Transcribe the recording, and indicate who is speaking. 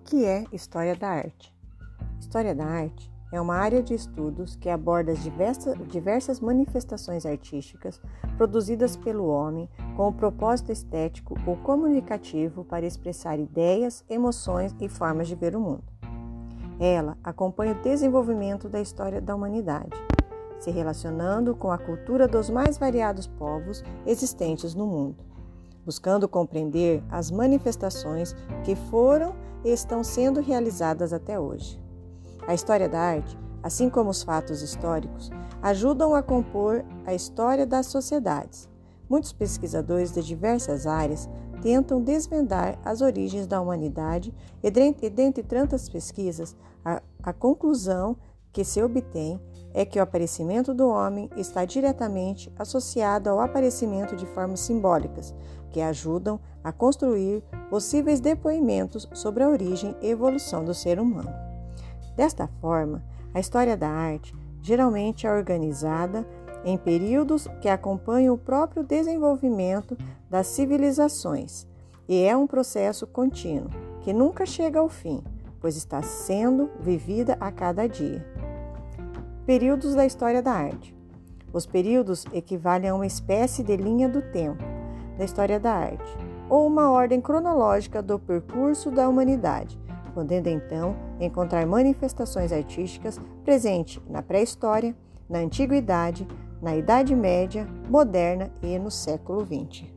Speaker 1: que é História da Arte? História da Arte é uma área de estudos que aborda as diversas, diversas manifestações artísticas produzidas pelo homem com o propósito estético ou comunicativo para expressar ideias, emoções e formas de ver o mundo. Ela acompanha o desenvolvimento da história da humanidade, se relacionando com a cultura dos mais variados povos existentes no mundo buscando compreender as manifestações que foram e estão sendo realizadas até hoje. A história da arte, assim como os fatos históricos, ajudam a compor a história das sociedades. Muitos pesquisadores de diversas áreas tentam desvendar as origens da humanidade e, dentre tantas pesquisas, a, a conclusão que se obtém é que o aparecimento do homem está diretamente associado ao aparecimento de formas simbólicas, que ajudam a construir possíveis depoimentos sobre a origem e evolução do ser humano. Desta forma, a história da arte geralmente é organizada em períodos que acompanham o próprio desenvolvimento das civilizações e é um processo contínuo que nunca chega ao fim, pois está sendo vivida a cada dia. Períodos da história da arte. Os períodos equivalem a uma espécie de linha do tempo da história da arte, ou uma ordem cronológica do percurso da humanidade, podendo então encontrar manifestações artísticas presentes na pré-história, na antiguidade, na Idade Média, moderna e no século XX.